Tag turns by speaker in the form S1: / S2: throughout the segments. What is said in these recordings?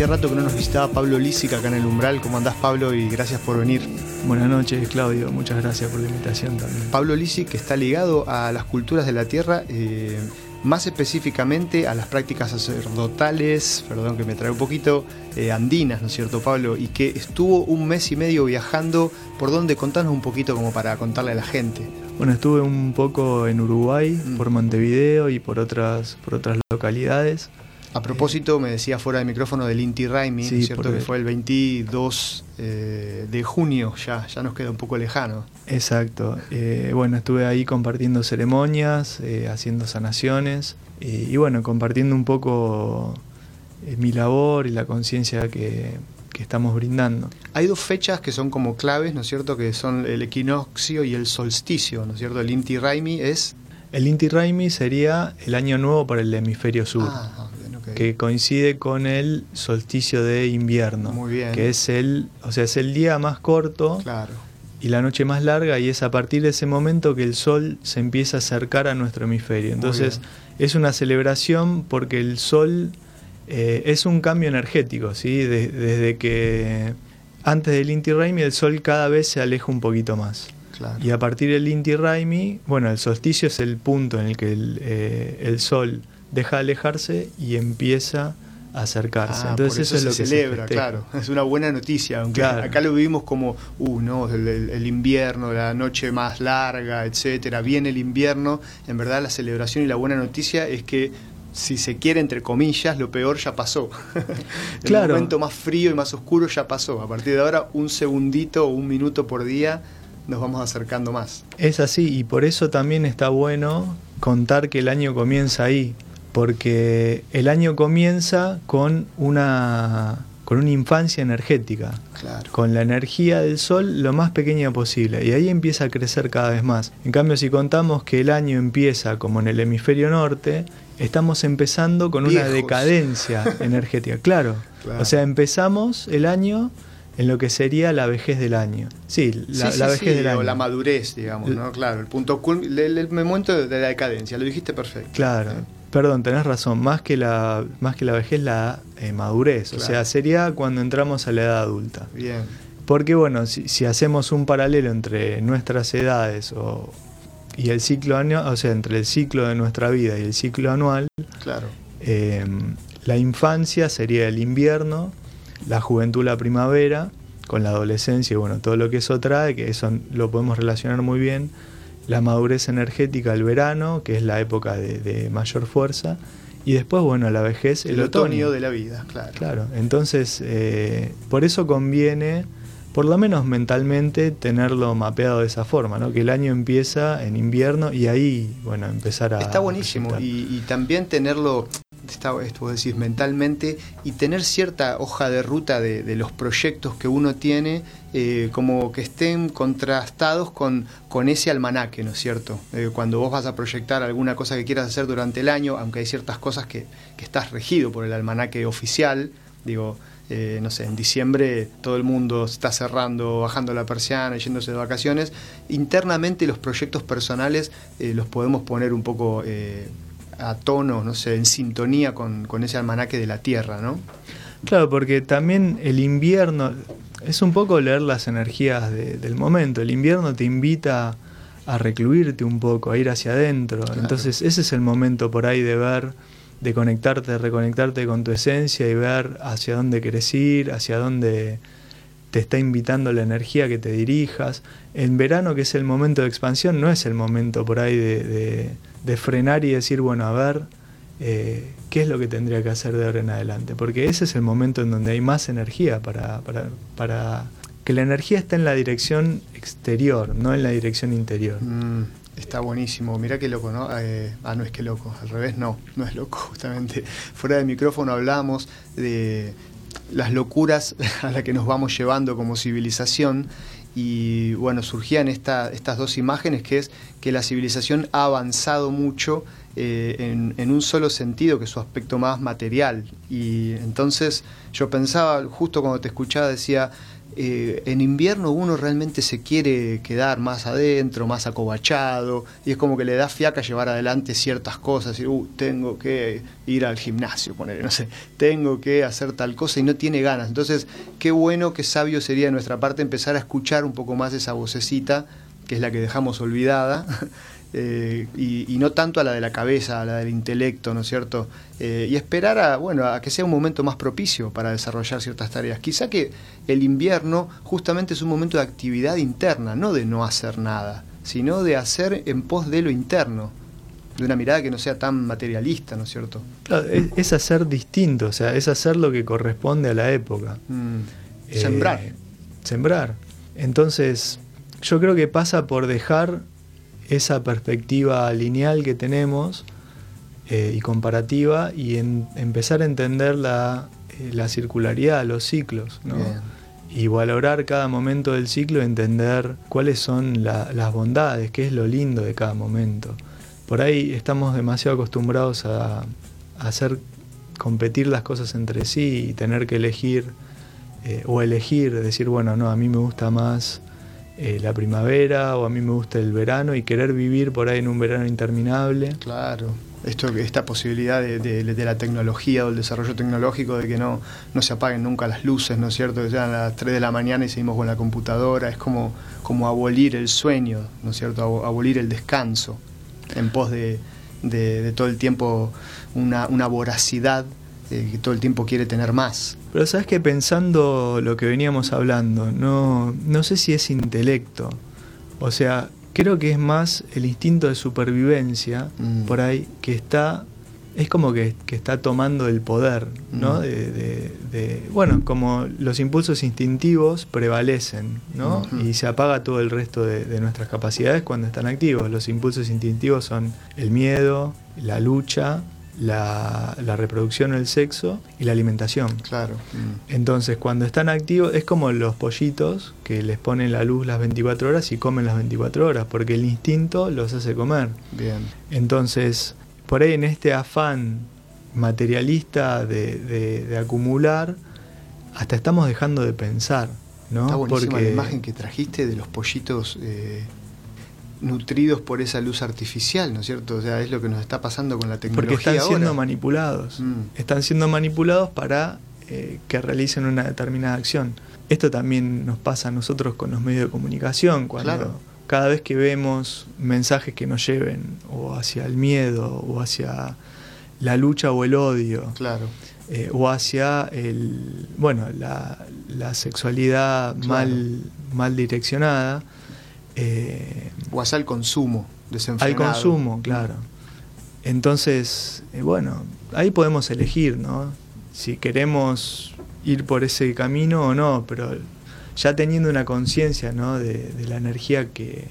S1: Hacía rato que no nos visitaba Pablo Lísica acá en el Umbral. ¿Cómo andás, Pablo? Y gracias por venir.
S2: Buenas noches, Claudio. Muchas gracias por la invitación también.
S1: Pablo Lisi, que está ligado a las culturas de la tierra, eh, más específicamente a las prácticas sacerdotales, perdón que me trae un poquito, eh, andinas, ¿no es cierto, Pablo? Y que estuvo un mes y medio viajando. ¿Por dónde? Contanos un poquito como para contarle a la gente.
S2: Bueno, estuve un poco en Uruguay,
S1: Mm.
S2: por Montevideo y por otras, por otras localidades.
S1: A propósito, me decía fuera del micrófono del Inti Raimi,
S2: Sí,
S1: ¿no es cierto?
S2: porque-
S1: Que fue el 22 eh, de junio, ya, ya nos queda un poco lejano.
S2: Exacto. Eh, bueno, estuve ahí compartiendo ceremonias, eh, haciendo sanaciones y, y bueno, compartiendo un poco eh, mi labor y la conciencia que, que estamos brindando.
S1: Hay dos fechas que son como claves, ¿no es cierto? Que son el equinoccio y el solsticio, ¿no es cierto? El Inti Raimi es...
S2: El Inti Raimi sería el año nuevo para el hemisferio sur.
S1: Ah,
S2: que coincide con el solsticio de invierno,
S1: Muy bien.
S2: que es el, o sea, es el día más corto
S1: Claro.
S2: y la noche más larga y es a partir de ese momento que el sol se empieza a acercar a nuestro hemisferio. Entonces, es una celebración porque el sol eh, es un cambio energético, ¿sí? De- desde que antes del Inti Raimi el sol cada vez se aleja un poquito más.
S1: Claro.
S2: Y a partir del Inti Raimi, bueno, el solsticio es el punto en el que el, eh, el sol deja de alejarse y empieza a acercarse.
S1: Ah,
S2: Entonces
S1: por
S2: eso, es lo
S1: se
S2: que
S1: celebra,
S2: se
S1: claro. Es una buena noticia, aunque
S2: Claro.
S1: acá lo vivimos como, uh, no, el, el- el invierno, la noche más larga, etcétera. Viene el invierno. En verdad, la celebración y la buena noticia es que, si se quiere, entre comillas, lo peor ya pasó. el
S2: Claro.
S1: momento más frío y más oscuro ya pasó. A partir de ahora, un segundito o un minuto por día nos vamos acercando más.
S2: Es así y por eso también está bueno contar que el año comienza ahí, porque el año comienza con una con una infancia energética,
S1: Claro.
S2: con la energía del sol lo más pequeña posible y ahí empieza a crecer cada vez más. En cambio, si contamos que el año empieza como en el hemisferio norte, estamos empezando con una decadencia energética, claro.
S1: Claro.
S2: O sea, empezamos el año en lo que sería la vejez del año. Sí, la,
S1: Sí,
S2: la
S1: sí,
S2: vejez
S1: sí,
S2: del año.
S1: o la madurez, digamos, ¿no? Claro, el punto el- el momento de la decadencia, lo dijiste perfecto.
S2: Claro,
S1: Eh,
S2: perdón, tenés razón, más que la, más que la vejez, la eh, madurez. O sea, sería cuando entramos a la edad adulta.
S1: Bien,
S2: Porque bueno, si, si hacemos un paralelo entre nuestras edades o, y el ciclo anual, o sea, entre el ciclo de nuestra vida y el ciclo anual,
S1: claro.
S2: eh, la infancia sería el invierno, la juventud la primavera, con la adolescencia y bueno, todo lo que eso trae, que eso lo podemos relacionar muy bien, la madurez energética el verano, que es la época de, de mayor fuerza, y después, bueno, la vejez, el,
S1: El, otoño
S2: otoño.
S1: de la vida, claro.
S2: Claro, entonces, eh, por eso conviene, por lo menos mentalmente, tenerlo mapeado de esa forma, ¿no? Que el año empieza en invierno y ahí, bueno, empezar a...
S1: Está buenísimo y también tenerlo, esto vos decís, mentalmente y tener cierta hoja de ruta de, los proyectos que uno tiene, eh, como que estén contrastados con, con ese almanaque, ¿no es cierto? Eh, cuando vos vas a proyectar alguna cosa que quieras hacer durante el año, aunque hay ciertas cosas que, que estás regido por el almanaque oficial, digo, eh, no sé, en diciembre todo el mundo está cerrando, bajando la persiana, yéndose de vacaciones. Internamente los proyectos personales los podemos poner un poco a tono, no sé, en sintonía con, con ese almanaque de la Tierra, ¿no?
S2: Claro, porque también el invierno es un poco leer las energías de- del momento. El invierno te invita a recluirte un poco, a ir hacia adentro.
S1: Claro.
S2: Entonces ese es el momento por ahí de ver, de conectarte, de reconectarte con tu esencia y ver hacia dónde querés ir, hacia dónde te está invitando la energía que te dirijas. En verano, que es el momento de expansión, no es el momento por ahí de, de- de frenar y decir, bueno, a ver, eh, ¿qué es lo que tendría que hacer de ahora en adelante? Porque ese es el momento en donde hay más energía para, para, para que la energía esté en la dirección exterior, no en la dirección interior.
S1: Mm, está buenísimo, mirá qué loco, ¿no? Eh, ah, no es que loco, al revés, no, no es loco, justamente. Fuera del micrófono hablábamos de las locuras a las que nos vamos llevando como civilización y bueno, surgían esta, estas dos imágenes que es que la civilización ha avanzado mucho eh, en, en un solo sentido, que es su aspecto más material. Y entonces yo pensaba, justo cuando te escuchaba, decía, eh, en invierno uno realmente se quiere quedar más adentro, más acobachado, y es como que le da fiaca llevar adelante ciertas cosas, uh, tengo que ir al gimnasio, poner, no sé, tengo que hacer tal cosa y no tiene ganas. Entonces, qué bueno, qué sabio sería de nuestra parte empezar a escuchar un poco más esa vocecita, que es la que dejamos olvidada, Eh, y, no tanto a la de la cabeza, a la del intelecto, ¿no es cierto? Eh, y esperar a, bueno, a que sea un momento más propicio para desarrollar ciertas tareas. Quizá que el invierno justamente es un momento de actividad interna, no de no hacer nada, sino de hacer en pos de lo interno, de una mirada que no sea tan materialista, ¿no es cierto?
S2: es, hacer distinto, o sea, es hacer lo que corresponde a la época.
S1: Mm. sembrar.
S2: Eh, sembrar. Entonces, yo creo que pasa por dejar esa perspectiva lineal que tenemos eh, y comparativa y empezar a entender la, eh, la, circularidad, los ciclos, ¿no? y valorar cada momento del ciclo, entender cuáles son las bondades, qué es lo lindo de cada momento. Por ahí estamos demasiado acostumbrados a, hacer competir las cosas entre sí y tener que elegir eh, o elegir, decir, bueno, no, a mí me gusta más eh, la primavera o a mí me gusta el verano y querer vivir por ahí en un verano interminable.
S1: Claro. Esto, esta posibilidad de, la tecnología o el desarrollo tecnológico de que no, no se apaguen nunca las luces, ¿no es cierto? Que sean las 3 de la mañana y seguimos con la computadora, es como, como abolir el sueño, ¿no es cierto? Abolir el descanso en pos de, todo el tiempo una, una voracidad que todo el tiempo quiere tener más.
S2: Pero sabes que pensando lo que veníamos hablando, no, no sé si es intelecto. O sea, creo que es más el instinto de supervivencia mm. por ahí que está es como que, está tomando el poder, ¿no? Mm. De, bueno, como los impulsos instintivos prevalecen, ¿no? Y se apaga todo el resto de, nuestras capacidades cuando están activos. Los impulsos instintivos son el miedo, la lucha, la, reproducción, el sexo y la alimentación.
S1: Claro.
S2: Mm. Entonces, cuando están activos, es como los pollitos que les ponen la luz las 24 horas y comen las 24 horas, porque el instinto los hace comer.
S1: Bien.
S2: Entonces, por ahí en este afán materialista de, acumular, hasta estamos dejando de pensar. ¿no?
S1: Está buenísima la imagen que trajiste de los pollitos eh, nutridos por esa luz artificial, ¿no es cierto? O sea, es lo que nos está pasando con la tecnología.
S2: Porque están siendo manipulados. Mm. Están siendo manipulados para eh, que realicen una determinada acción. Esto también nos pasa a nosotros con los medios de comunicación, cuando cada vez que vemos mensajes que nos lleven o hacia el miedo o hacia la lucha o el odio.
S1: Claro.
S2: Eh, o hacia el bueno la, sexualidad mal, mal direccionada,
S1: eh, o hacia el consumo desenfrenado.
S2: Al consumo, claro. Entonces, eh, bueno, ahí podemos elegir, ¿no? Si queremos ir por ese camino o no, pero ya teniendo una conciencia, ¿no? De, la energía que,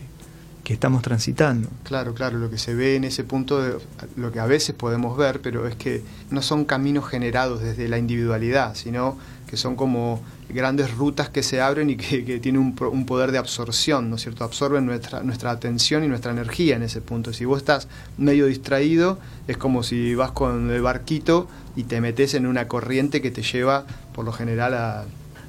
S2: que, estamos transitando.
S1: Claro, claro, lo que se ve en ese punto, de, lo que a veces podemos ver, pero es que no son caminos generados desde la individualidad, sino que son como grandes rutas que se abren y que, tienen un, poder de absorción, ¿no es cierto? Absorben nuestra, nuestra atención y nuestra energía en ese punto. Si vos estás medio distraído, es como si vas con el barquito y te metes en una corriente que te lleva, por lo general, a...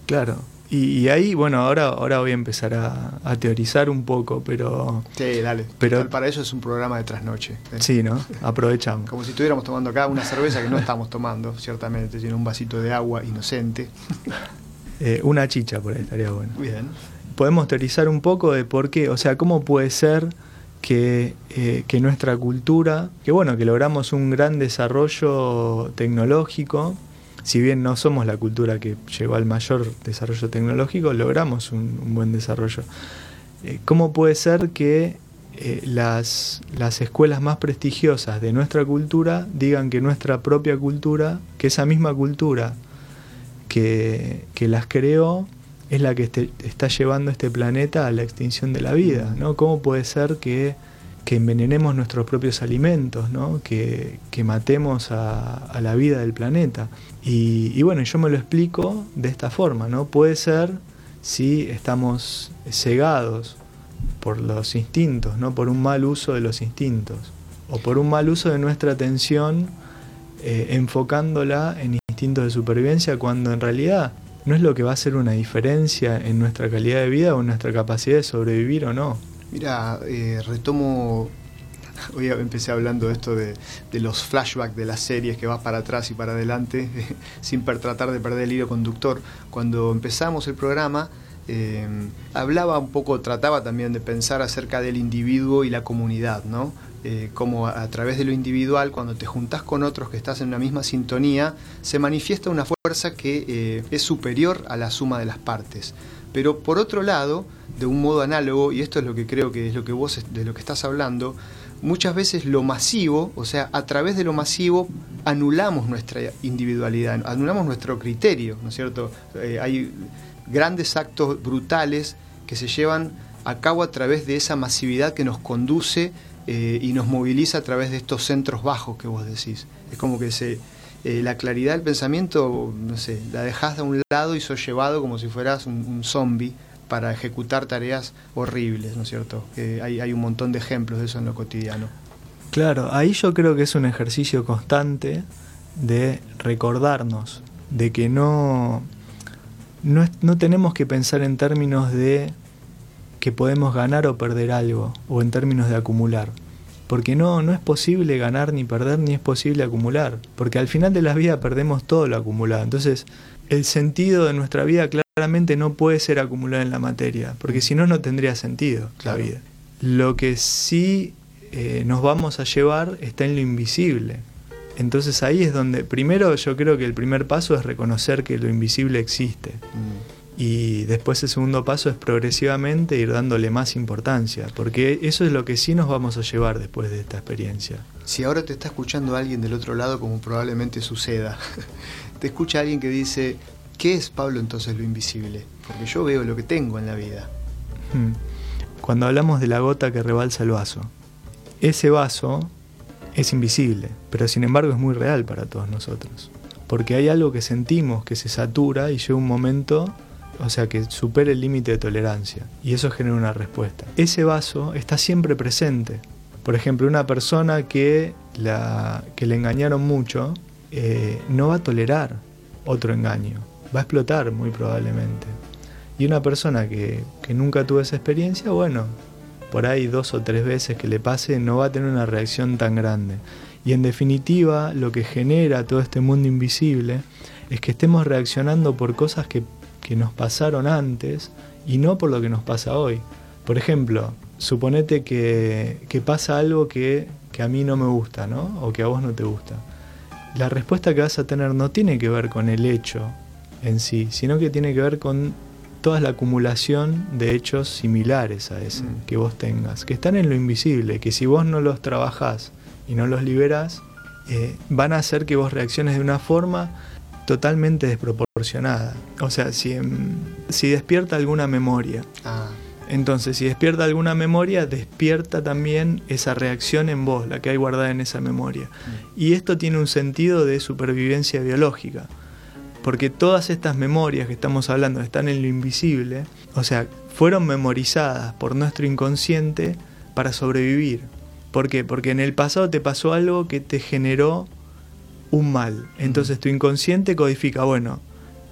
S2: Claro. Y, ahí, bueno, ahora, ahora voy a empezar a, teorizar un poco, pero...
S1: Sí, dale. Pero para eso es un programa de trasnoche.
S2: ¿eh? Sí, ¿no? Aprovechamos.
S1: Como si estuviéramos tomando acá una cerveza que no estamos tomando, ciertamente, tiene un vasito de agua inocente.
S2: Eh, una chicha por ahí estaría bueno.
S1: Bien.
S2: Podemos teorizar un poco de por qué, o sea, cómo puede ser que, eh, que nuestra cultura, que bueno, que logramos un gran desarrollo tecnológico, si bien no somos la cultura que llegó al mayor desarrollo tecnológico, logramos un, buen desarrollo. Eh, ¿Cómo puede ser que las, las, escuelas más prestigiosas de nuestra cultura digan que nuestra propia cultura, que esa misma cultura que, las creó es la que está llevando este planeta a la extinción de la vida, ¿no? ¿Cómo puede ser que, envenenemos nuestros propios alimentos, ¿no? que, matemos a, la vida del planeta? Y, bueno, yo me lo explico de esta forma, ¿no? Puede ser si estamos cegados por los instintos, ¿no? por un mal uso de los instintos, o por un mal uso de nuestra atención eh, enfocándola en instintos de supervivencia cuando en realidad no es lo que va a hacer una diferencia en nuestra calidad de vida o en nuestra capacidad de sobrevivir o no.
S1: Mira, eh, retomo, hoy empecé hablando de esto de, los flashbacks de las series que vas para atrás y para adelante, sin tratar de perder el hilo conductor. Cuando empezamos el programa, eh, hablaba un poco, trataba también de pensar acerca del individuo y la comunidad, ¿no? Eh, como a, través de lo individual, cuando te juntás con otros que estás en una misma sintonía, se manifiesta una fuerza que eh, es superior a la suma de las partes. Pero por otro lado, de un modo análogo, y esto es lo que creo que es lo que vos de lo que estás hablando, muchas veces lo masivo, o sea, a través de lo masivo anulamos nuestra individualidad, anulamos nuestro criterio, ¿no es cierto? Eh, hay grandes actos brutales que se llevan a cabo a través de esa masividad que nos conduce eh, y nos moviliza a través de estos centros bajos que vos decís. Es como que se, eh, la claridad del pensamiento, no sé, la dejás de un lado y sos llevado como si fueras un, zombie para ejecutar tareas horribles, ¿no es cierto? hay, hay un montón de ejemplos de eso en lo cotidiano.
S2: Claro, ahí yo creo que es un ejercicio constante de recordarnos de que no, no, no tenemos que pensar en términos de que podemos ganar o perder algo, o en términos de acumular. Porque no, no es posible ganar ni perder, ni es posible acumular. Porque al final de la vida perdemos todo lo acumulado. Entonces, el sentido de nuestra vida claramente no puede ser acumular en la materia, porque si no, no tendría sentido la vida. Lo que sí eh, nos vamos a llevar está en lo invisible. Entonces ahí es donde, primero yo creo que el primer paso es reconocer que lo invisible existe. Mm. Y después el segundo paso es progresivamente ir dándole más importancia, porque eso es lo que sí nos vamos a llevar después de esta experiencia.
S1: Si ahora te está escuchando alguien del otro lado, como probablemente suceda, te escucha alguien que dice, ¿qué es Pablo entonces lo invisible? Porque yo veo lo que tengo en la vida.
S2: Hmm. Cuando hablamos de la gota que rebalsa el vaso, ese vaso es invisible, pero sin embargo es muy real para todos nosotros. Porque hay algo que sentimos que se satura y llega un momento o sea, que supere el límite de tolerancia. Y eso genera una respuesta. Ese vaso está siempre presente. Por ejemplo, una persona que, la, que le engañaron mucho eh, no va a tolerar otro engaño. Va a explotar muy probablemente. Y una persona que, que nunca tuvo esa experiencia, bueno, por ahí dos o tres veces que le pase, no va a tener una reacción tan grande. Y en definitiva, lo que genera todo este mundo invisible es que estemos reaccionando por cosas que que nos pasaron antes y no por lo que nos pasa hoy. Por ejemplo, suponete que, pasa algo que, que, a mí no me gusta, ¿no? O que a vos no te gusta. La respuesta que vas a tener no tiene que ver con el hecho en sí, sino que tiene que ver con toda la acumulación de hechos similares a ese mm. que vos tengas, que están en lo invisible, que si vos no los trabajás y no los liberás, eh, van a hacer que vos reacciones de una forma totalmente desproporcionada. O sea, si, em, si despierta alguna memoria. Ah. Entonces, si despierta alguna memoria, despierta también esa reacción en vos, la que hay guardada en esa memoria. Mm. Y esto tiene un sentido de supervivencia biológica, porque todas estas memorias que estamos hablando están en lo invisible, o sea, fueron memorizadas por nuestro inconsciente para sobrevivir. ¿Por qué? Porque en el pasado te pasó algo que te generó un mal. Entonces tu inconsciente codifica, bueno,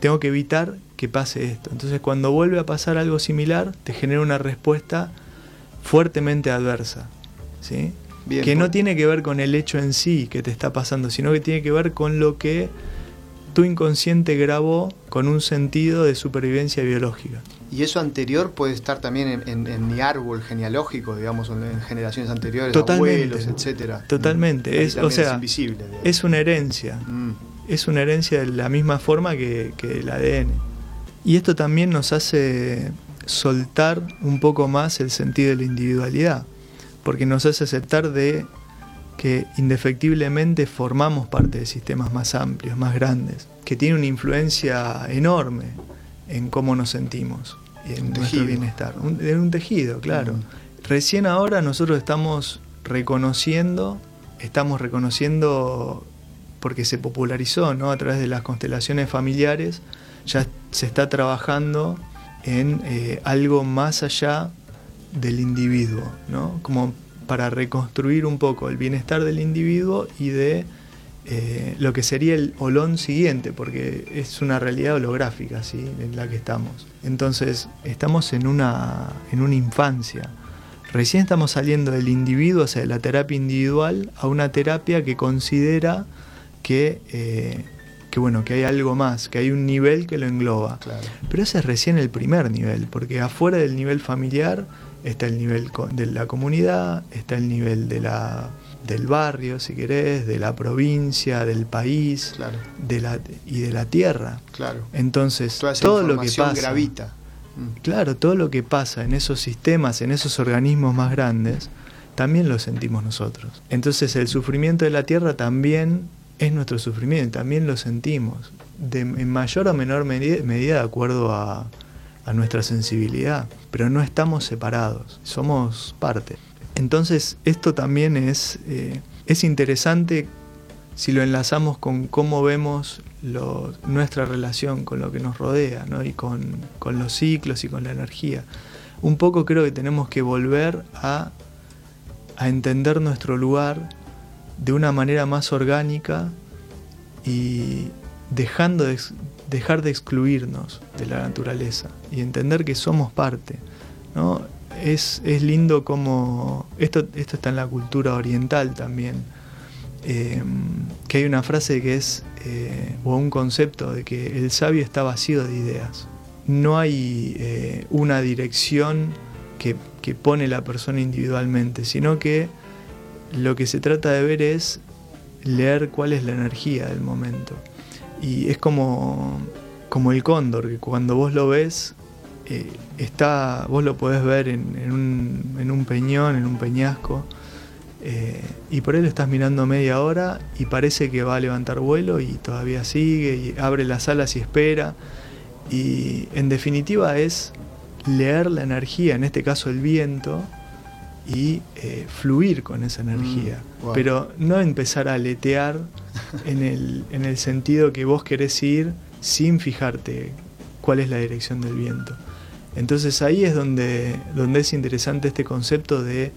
S2: tengo que evitar que pase esto. Entonces cuando vuelve a pasar algo similar, te genera una respuesta fuertemente adversa. ¿sí? que no tiene que ver con el hecho en sí que te está pasando, sino que tiene que ver con lo que tu inconsciente grabó con un sentido de supervivencia biológica.
S1: Y eso anterior puede estar también en, mi árbol genealógico, digamos, en generaciones anteriores, abuelos, etcétera.
S2: Totalmente, es, o sea, es, una herencia. Mm. Es una herencia de la misma forma que, que el ADN. Y esto también nos hace soltar un poco más el sentido de la individualidad, porque nos hace aceptar de que indefectiblemente formamos parte de sistemas más amplios, más grandes, que tienen una influencia enorme en cómo nos sentimos y en nuestro bienestar. en un tejido, claro. Mm. Recién ahora nosotros estamos reconociendo, estamos reconociendo porque se popularizó ¿no? a través de las constelaciones familiares, ya se está trabajando en eh, algo más allá del individuo, ¿no? como para reconstruir un poco el bienestar del individuo y de eh, lo que sería el olón siguiente, porque es una realidad holográfica ¿sí? en la que estamos. Entonces, estamos en una, en una infancia. Recién estamos saliendo del individuo, o sea, de la terapia individual, a una terapia que considera que, eh, que, bueno, que hay algo más, que hay un nivel que lo engloba. Pero ese es recién el primer nivel, porque afuera del nivel familiar está el nivel de la comunidad, está el nivel de la del barrio, si querés, de la provincia, del país, de la, y de la tierra.
S1: Claro.
S2: Entonces, todo lo que pasa.
S1: Gravita.
S2: Mm. Claro, todo lo que pasa en esos sistemas, en esos organismos más grandes, también lo sentimos nosotros. Entonces, el sufrimiento de la tierra también es nuestro sufrimiento, también lo sentimos, de, en mayor o menor medida de acuerdo a, a nuestra sensibilidad, pero no estamos separados, somos parte. Entonces, esto también es, eh, es interesante si lo enlazamos con cómo vemos nuestra relación con lo que nos rodea ¿no? y con, los ciclos y con la energía. Un poco creo que tenemos que volver a, a entender nuestro lugar de una manera más orgánica y dejando de, dejar de excluirnos de la naturaleza y entender que somos parte. ¿no? es, lindo como, esto, esto está en la cultura oriental también, eh, que hay una frase que es, eh, o un concepto de que el sabio está vacío de ideas. No hay eh, una dirección que, que pone la persona individualmente, sino que lo que se trata de ver es leer cuál es la energía del momento. Y es como, como el cóndor, que cuando vos lo ves eh, está, vos lo podés ver en, un, peñón, en un peñasco, eh, y por él lo estás mirando media hora y parece que va a levantar vuelo y todavía sigue y abre las alas y espera. Y en definitiva es leer la energía, en este caso el viento, y eh, fluir con esa energía. Mm, Pero no empezar a aletear en el, en el sentido que vos querés ir sin fijarte cuál es la dirección del viento. Entonces ahí es donde, donde es interesante este concepto de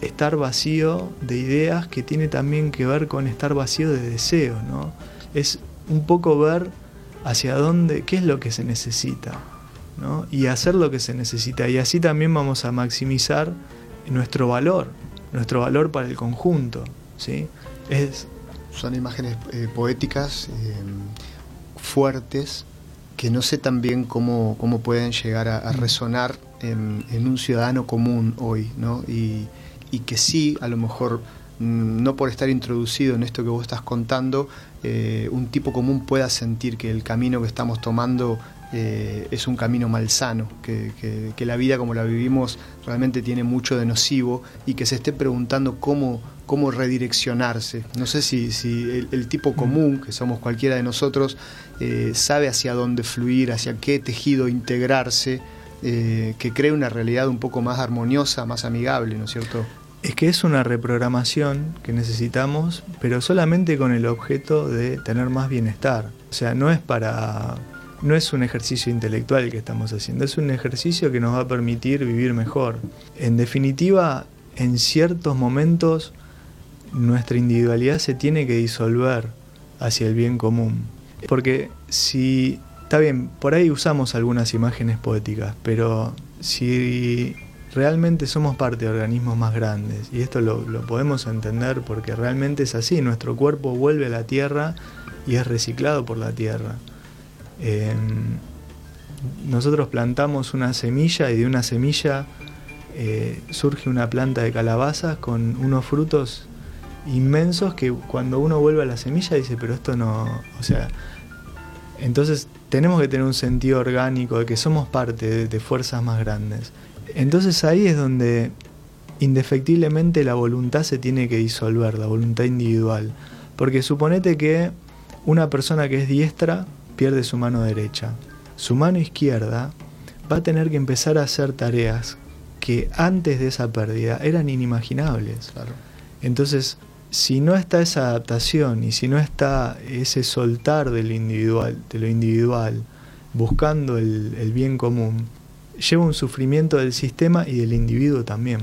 S2: estar vacío de ideas que tiene también que ver con estar vacío de deseos, ¿no? Es un poco ver hacia dónde, qué es lo que se necesita, ¿no? Y hacer lo que se necesita. Y así también vamos a maximizar nuestro valor, nuestro valor para el conjunto, ¿sí?
S1: Es, Son imágenes eh, poéticas eh, fuertes que no sé también cómo, cómo pueden llegar a, mm. resonar en, un ciudadano común hoy, ¿no? Y, que sí, a lo mejor, mm, no por estar introducido en esto que vos estás contando, eh, un tipo común pueda sentir que el camino que estamos tomando eh, es un camino malsano, que, que, la vida como la vivimos realmente tiene mucho de nocivo y que se esté preguntando cómo, cómo redireccionarse. No sé si, si el, tipo común, que somos cualquiera de nosotros, eh, sabe hacia dónde fluir, hacia qué tejido integrarse, eh, que cree una realidad un poco más armoniosa, más amigable, ¿no es cierto?
S2: Es que es una reprogramación que necesitamos, pero solamente con el objeto de tener más bienestar. O sea, no es para no es un ejercicio intelectual que estamos haciendo, es un ejercicio que nos va a permitir vivir mejor. En definitiva, en ciertos momentos nuestra individualidad se tiene que disolver hacia el bien común. Porque si, está bien, por ahí usamos algunas imágenes poéticas, pero si realmente somos parte de organismos más grandes, y esto lo, podemos entender porque realmente es así, nuestro cuerpo vuelve a la tierra y es reciclado por la tierra. Em, nosotros plantamos una semilla y de una semilla eh, surge una planta de calabaza con unos frutos inmensos que cuando uno vuelve a la semilla dice, pero esto no, o sea, entonces tenemos que tener un sentido orgánico de que somos parte de, fuerzas más grandes. Entonces ahí es donde indefectiblemente la voluntad se tiene que disolver, la voluntad individual. Porque suponete que una persona que es diestra pierde su mano derecha. Su mano izquierda va a tener que empezar a hacer tareas que antes de esa pérdida eran inimaginables. Entonces, si no está esa adaptación y si no está ese soltar del individual, de lo individual, buscando el, bien común, lleva un sufrimiento del sistema y del individuo también.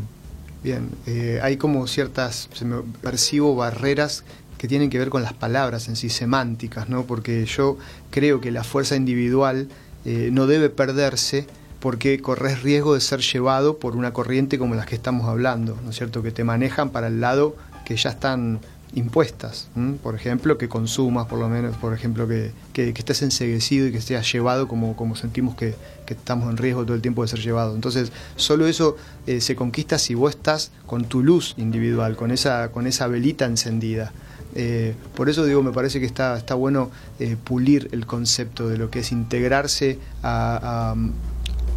S1: Bien, eh, hay como ciertas, se me percibo barreras que tienen que ver con las palabras en sí, semánticas, ¿no? Porque yo creo que la fuerza individual eh, no debe perderse porque corres riesgo de ser llevado por una corriente como las que estamos hablando, ¿no es cierto? Que te manejan para el lado que ya están impuestas, por ejemplo, que consumas, por lo menos, por ejemplo, que, que, estés enseguecido y que seas llevado como, como sentimos que, estamos en riesgo todo el tiempo de ser llevado. Entonces, solo eso eh, se conquista si vos estás con tu luz individual, con esa, con esa velita encendida. Eh, por eso digo, me parece que está, está bueno eh, pulir el concepto de lo que es integrarse a,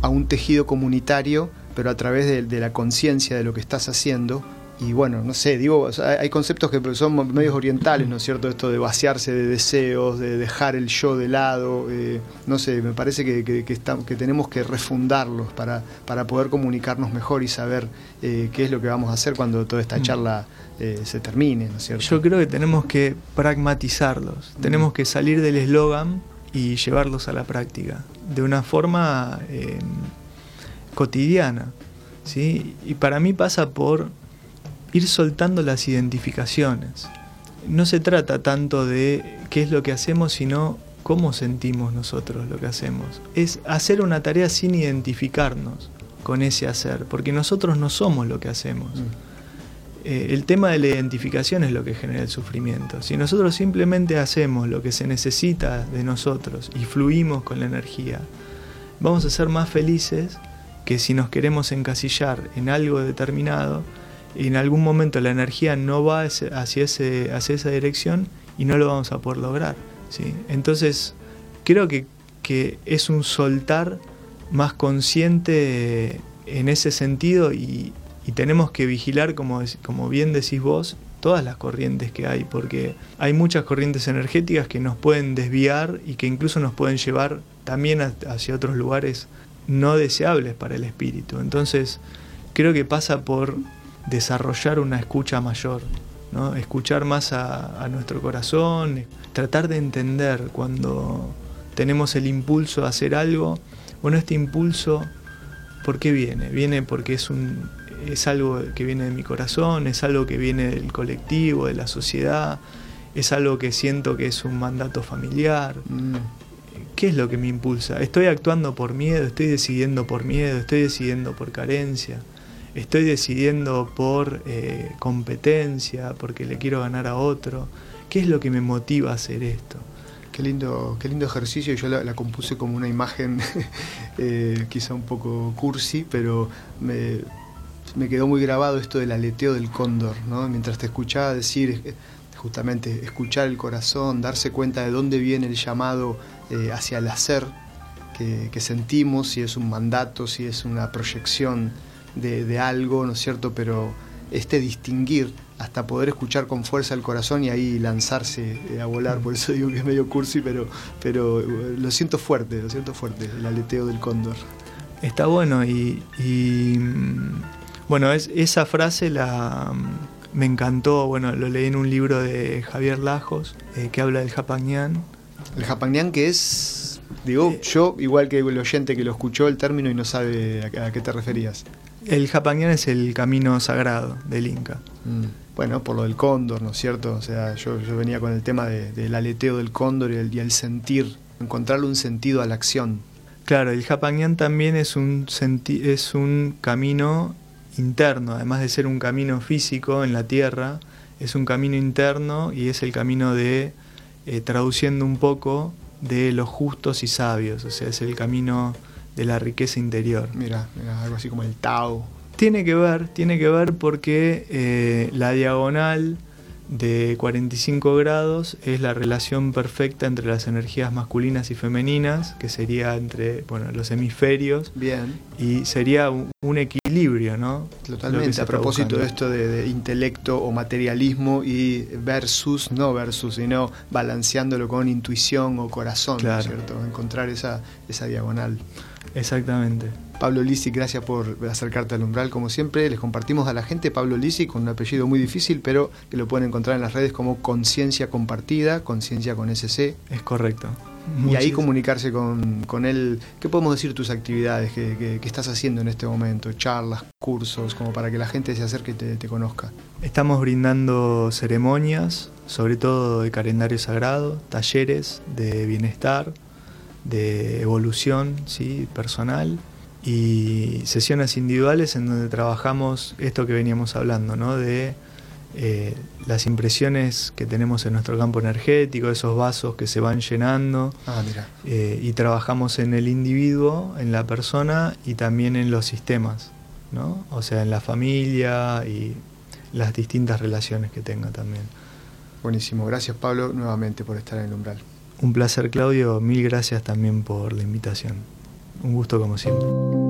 S1: a, un tejido comunitario, pero a través de la conciencia de lo que estás haciendo y bueno, no sé, digo, hay conceptos que son medios orientales, ¿no es cierto? Esto de vaciarse de deseos, de dejar el yo de lado, eh, no sé, me parece que, que, tenemos que refundarlos para, para poder comunicarnos mejor y saber eh, qué es lo que vamos a hacer cuando toda esta mm. charla eh, se termine, ¿no es cierto?
S2: Yo creo que tenemos que pragmatizarlos, mm. tenemos que salir del eslogan y llevarlos a la práctica, de una forma cotidiana, ¿sí? Y para mí pasa por ir soltando las identificaciones. No se trata tanto de qué es lo que hacemos, sino cómo sentimos nosotros lo que hacemos. Es hacer una tarea sin identificarnos con ese hacer, porque nosotros no somos lo que hacemos. Mm. Eh, el tema de la identificación es lo que genera el sufrimiento. Si nosotros simplemente hacemos lo que se necesita de nosotros y fluimos con la energía, vamos a ser más felices que si nos queremos encasillar en algo determinado y en algún momento la energía no va hacia, esa dirección y no lo vamos a poder lograr. Entonces, creo que, que es un soltar más consciente en ese sentido y, y tenemos que vigilar, como, como bien decís vos, todas las corrientes que hay, porque hay muchas corrientes energéticas que nos pueden desviar y que incluso nos pueden llevar también hacia otros lugares no deseables para el espíritu. Entonces, creo que pasa por desarrollar una escucha mayor, ¿no? escuchar más a, nuestro corazón, tratar de entender cuando tenemos el impulso a hacer algo, bueno, este impulso, ¿por qué viene? Viene porque es, un, es algo que viene de mi corazón, es algo que viene del colectivo, de la sociedad, es algo que siento que es un mandato familiar. Mm. ¿Qué es lo que me impulsa? ¿Estoy actuando por miedo? ¿Estoy decidiendo por miedo? ¿Estoy decidiendo por carencia? estoy decidiendo por eh, competencia, porque le quiero ganar a otro. ¿Qué es lo que me motiva a hacer esto?
S1: Qué lindo, qué lindo ejercicio. Yo la, compuse como una imagen eh, quizá un poco cursi, pero me, me, quedó muy grabado esto del aleteo del cóndor, ¿no? Mientras te escuchaba decir, eh, justamente, escuchar el corazón, darse cuenta de dónde viene el llamado hacia el hacer que, sentimos, si es un mandato, si es una proyección de, algo, ¿no es cierto? Pero este distinguir hasta poder escuchar con fuerza el corazón y ahí lanzarse eh, a volar, por eso digo que es medio cursi, pero, pero eh, lo siento fuerte, lo siento fuerte, el aleteo del cóndor.
S2: Está bueno y, mm, bueno, es, esa frase la, mm, me encantó, bueno, lo leí en un libro de Javier Lajos eh, que habla del Japagñán.
S1: El Japagñán que es, digo, yo igual que el oyente que lo escuchó el término y no sabe a qué te referías.
S2: El Japangán es el camino sagrado del Inca.
S1: Mm. Bueno, por lo del cóndor, ¿no es cierto? O sea, yo, venía con el tema del aleteo del cóndor y el, sentir, encontrarle un sentido a la acción.
S2: Claro, el Japangán también es un, es un camino interno, además de ser un camino físico en la tierra, es un camino interno y es el camino de, eh, traduciendo un poco, de los justos y sabios, o sea, es el camino de la riqueza interior.
S1: Mira, algo así como el Tao.
S2: Tiene que ver, tiene que ver porque eh, la diagonal de 45 grados es la relación perfecta entre las energías masculinas y femeninas, que sería entre bueno, los hemisferios.
S1: Bien.
S2: Y sería un, equilibrio, ¿no?
S1: Totalmente. A propósito de esto de, intelecto o materialismo y versus, no versus, sino balanceándolo con intuición o corazón, ¿cierto? Encontrar esa, esa diagonal.
S2: Exactamente.
S1: Pablo Lisi, gracias por acercarte al umbral como siempre. Les compartimos a la gente Pablo Lisi con un apellido muy difícil, pero que lo pueden encontrar en las redes como Conciencia Compartida, Conciencia con SC.
S2: Es correcto.
S1: Y ahí comunicarse con, con, él. ¿Qué podemos decir tus actividades que, estás haciendo en este momento? Charlas, cursos, como para que la gente se acerque y te, te conozca.
S2: Estamos brindando ceremonias, sobre todo de calendario sagrado, talleres de bienestar, de evolución ¿sí? personal y sesiones individuales en donde trabajamos esto que veníamos hablando, ¿no? de eh, las impresiones que tenemos en nuestro campo energético, esos vasos que se van llenando.
S1: Ah,
S2: eh, y trabajamos en el individuo, en la persona y también en los sistemas, ¿no? O sea, en la familia y las distintas relaciones que tenga también.
S1: Buenísimo, gracias Pablo nuevamente por estar en el umbral.
S2: Un placer Claudio, mil gracias también por la invitación. Un gusto como siempre.